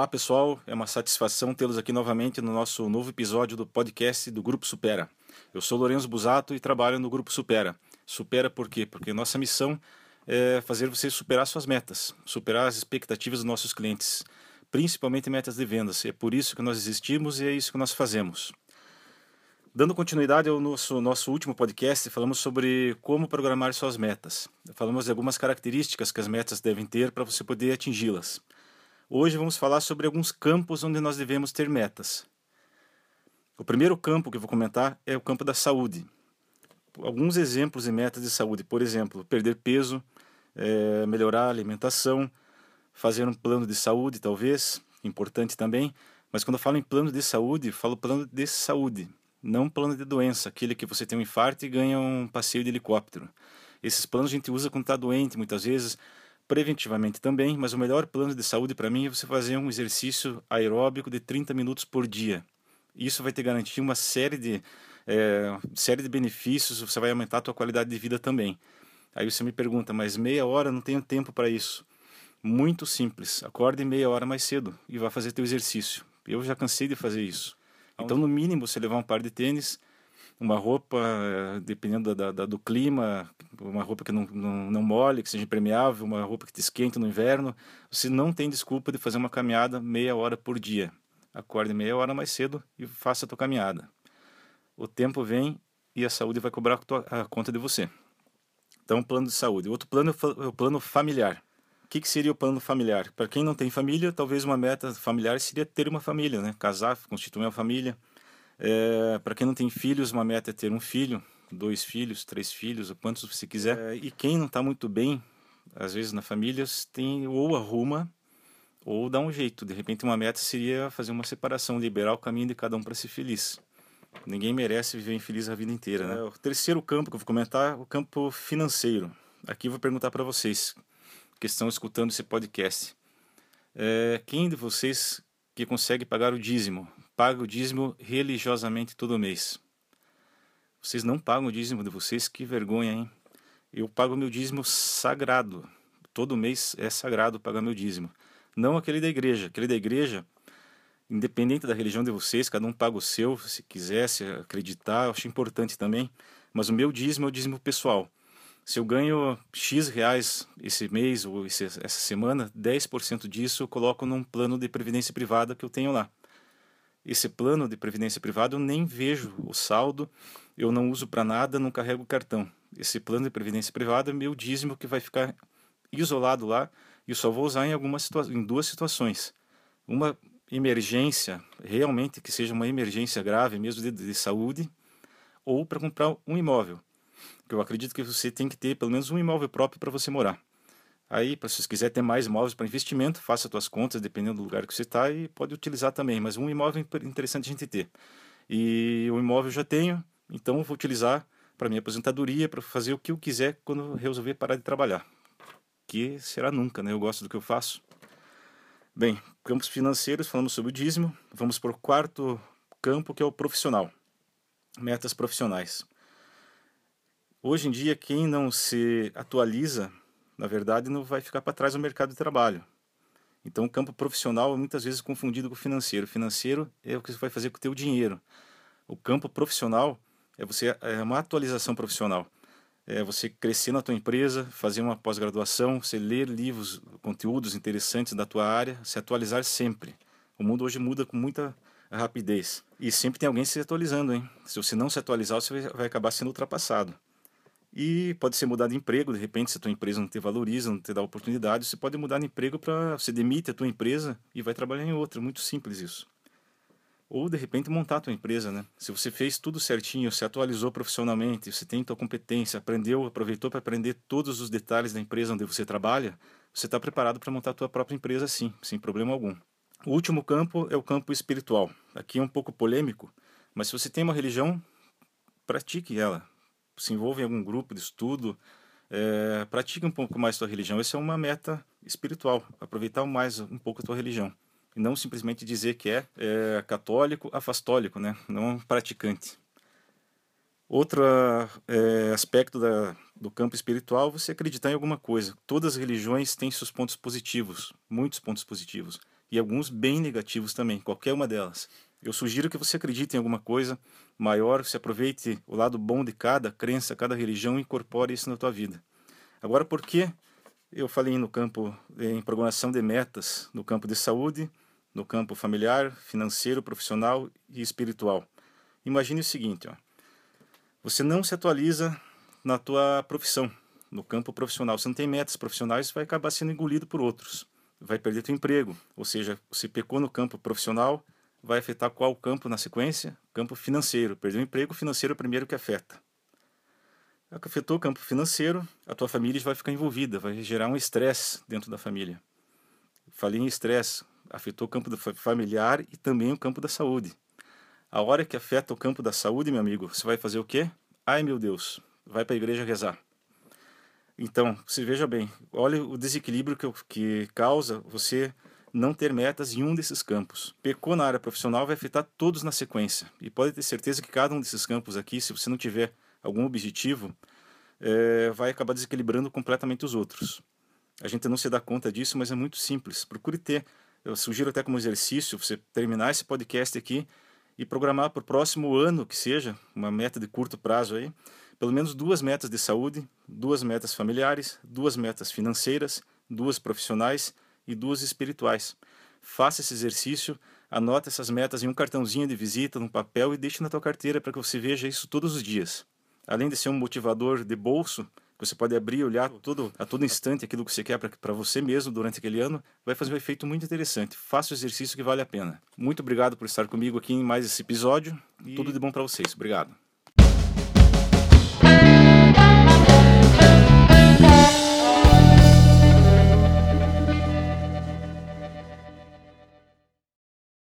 Olá pessoal, é uma satisfação tê-los aqui novamente no nosso novo episódio do podcast do Grupo Supera. Eu sou Lourenço Busato e trabalho no Grupo Supera. Supera por quê? Porque nossa missão é fazer você superar suas metas, superar as expectativas dos nossos clientes, principalmente metas de vendas. É por isso que nós existimos e é isso que nós fazemos. Dando continuidade ao nosso, nosso último podcast, falamos sobre como programar suas metas. Falamos de algumas características que as metas devem ter para você poder atingi-las. Hoje vamos falar sobre alguns campos onde nós devemos ter metas. O primeiro campo que eu vou comentar é o campo da saúde. Alguns exemplos de metas de saúde, por exemplo, perder peso, é, melhorar a alimentação, fazer um plano de saúde, talvez, importante também. Mas quando eu falo em plano de saúde, falo plano de saúde, não plano de doença, aquele que você tem um infarto e ganha um passeio de helicóptero. Esses planos a gente usa quando está doente, muitas vezes, preventivamente também, mas o melhor plano de saúde para mim é você fazer um exercício aeróbico de 30 minutos por dia. Isso vai te garantir uma série de, é, série de benefícios, você vai aumentar a tua qualidade de vida também. Aí você me pergunta, mas meia hora não tenho tempo para isso. Muito simples, acorde meia hora mais cedo e vá fazer teu exercício. Eu já cansei de fazer isso. Então, no mínimo, você levar um par de tênis, uma roupa, eh, dependendo da, da, do clima, uma roupa que não, não, não molhe, que seja impermeável, uma roupa que te esquente no inverno, você não tem desculpa de fazer uma caminhada meia hora por dia. Acorde meia hora mais cedo e faça a tua caminhada. O tempo vem e a saúde vai cobrar a, tua, a conta de você. Então, plano de saúde. Outro plano é o plano familiar. O que, que seria o plano familiar? Para quem não tem família, talvez uma meta familiar seria ter uma família, né? Casar, constituir uma família é, para quem não tem filhos, uma meta é ter um filho, dois filhos, três filhos, ou quantos você quiser. É, e quem não está muito bem, às vezes na família, tem ou arruma ou dá um jeito. De repente, uma meta seria fazer uma separação, liberar o caminho de cada um para ser feliz. Ninguém merece viver infeliz a vida inteira, né? É, o terceiro campo que eu vou comentar é o campo financeiro. Aqui eu vou perguntar para vocês que estão escutando esse podcast. É, quem de vocês que consegue pagar o dízimo, paga o dízimo religiosamente todo mês. Vocês não pagam o dízimo de vocês, que vergonha, hein? Eu pago meu dízimo sagrado. Todo mês é sagrado pagar meu dízimo. Não aquele da igreja. Aquele da igreja, independente da religião de vocês, cada um paga o seu, se quisesse acreditar, eu acho importante também. Mas o meu dízimo é o dízimo pessoal. Se eu ganho X reais esse mês ou essa semana, 10% disso eu coloco num plano de previdência privada que eu tenho lá esse plano de previdência privada eu nem vejo o saldo, eu não uso para nada, não carrego cartão. Esse plano de previdência privada é meu dízimo que vai ficar isolado lá e só vou usar em algumas em duas situações. Uma emergência, realmente que seja uma emergência grave mesmo de, de saúde, ou para comprar um imóvel. Que eu acredito que você tem que ter pelo menos um imóvel próprio para você morar. Aí, se você quiser ter mais imóveis para investimento, faça suas contas, dependendo do lugar que você está, e pode utilizar também. Mas um imóvel é interessante a gente ter. E o imóvel eu já tenho, então vou utilizar para minha aposentadoria, para fazer o que eu quiser quando resolver parar de trabalhar. Que será nunca, né? Eu gosto do que eu faço. Bem, campos financeiros, falamos sobre o dízimo. Vamos para o quarto campo, que é o profissional. Metas profissionais. Hoje em dia, quem não se atualiza na verdade, não vai ficar para trás no mercado de trabalho. Então, o campo profissional é muitas vezes confundido com o financeiro. O financeiro é o que você vai fazer com o teu dinheiro. O campo profissional é você é uma atualização profissional. É você crescer na tua empresa, fazer uma pós-graduação, você ler livros, conteúdos interessantes da tua área, se atualizar sempre. O mundo hoje muda com muita rapidez e sempre tem alguém se atualizando, hein? Se você não se atualizar, você vai acabar sendo ultrapassado. E pode ser mudar de emprego, de repente, se a tua empresa não te valoriza, não te dá oportunidade, você pode mudar de emprego para. Você demite a tua empresa e vai trabalhar em outra. Muito simples isso. Ou, de repente, montar a tua empresa, né? Se você fez tudo certinho, se atualizou profissionalmente, você tem tua competência, aprendeu, aproveitou para aprender todos os detalhes da empresa onde você trabalha, você está preparado para montar a tua própria empresa sim, sem problema algum. O último campo é o campo espiritual. Aqui é um pouco polêmico, mas se você tem uma religião, pratique ela se envolva em algum grupo de estudo, é, pratique um pouco mais a tua religião. Essa é uma meta espiritual, aproveitar mais um pouco a tua religião. E não simplesmente dizer que é, é católico, afastólico, né? não praticante. Outro é, aspecto da, do campo espiritual, você acreditar em alguma coisa. Todas as religiões têm seus pontos positivos, muitos pontos positivos. e alguns bem negativos também, qualquer uma delas. Eu sugiro que você acredite em alguma coisa maior, se aproveite o lado bom de cada crença, cada religião e incorpore isso na tua vida. Agora, por que eu falei no campo em programação de metas, no campo de saúde, no campo familiar, financeiro, profissional e espiritual? Imagine o seguinte, ó. Você não se atualiza na tua profissão, no campo profissional. Você não tem metas profissionais, vai acabar sendo engolido por outros. Vai perder teu emprego, ou seja, você pecou no campo profissional, vai afetar qual campo na sequência? Campo financeiro. Perdeu o emprego financeiro é o primeiro que afeta. Afetou o campo financeiro, a tua família vai ficar envolvida, vai gerar um estresse dentro da família. Falei em estresse, afetou o campo familiar e também o campo da saúde. A hora que afeta o campo da saúde, meu amigo, você vai fazer o quê? Ai meu Deus, vai para a igreja rezar. Então, você veja bem, olha o desequilíbrio que, que causa você não ter metas em um desses campos. Pecou na área profissional vai afetar todos na sequência. E pode ter certeza que cada um desses campos aqui, se você não tiver algum objetivo, é, vai acabar desequilibrando completamente os outros. A gente não se dá conta disso, mas é muito simples. Procure ter, eu sugiro até como exercício, você terminar esse podcast aqui e programar para o próximo ano que seja, uma meta de curto prazo aí, pelo menos duas metas de saúde, duas metas familiares, duas metas financeiras, duas profissionais e duas espirituais. Faça esse exercício, anote essas metas em um cartãozinho de visita, num papel e deixe na tua carteira para que você veja isso todos os dias. Além de ser um motivador de bolso, que você pode abrir e olhar todo, a todo instante aquilo que você quer para você mesmo durante aquele ano, vai fazer um efeito muito interessante. Faça o exercício que vale a pena. Muito obrigado por estar comigo aqui em mais esse episódio. E tudo de bom para vocês. Obrigado.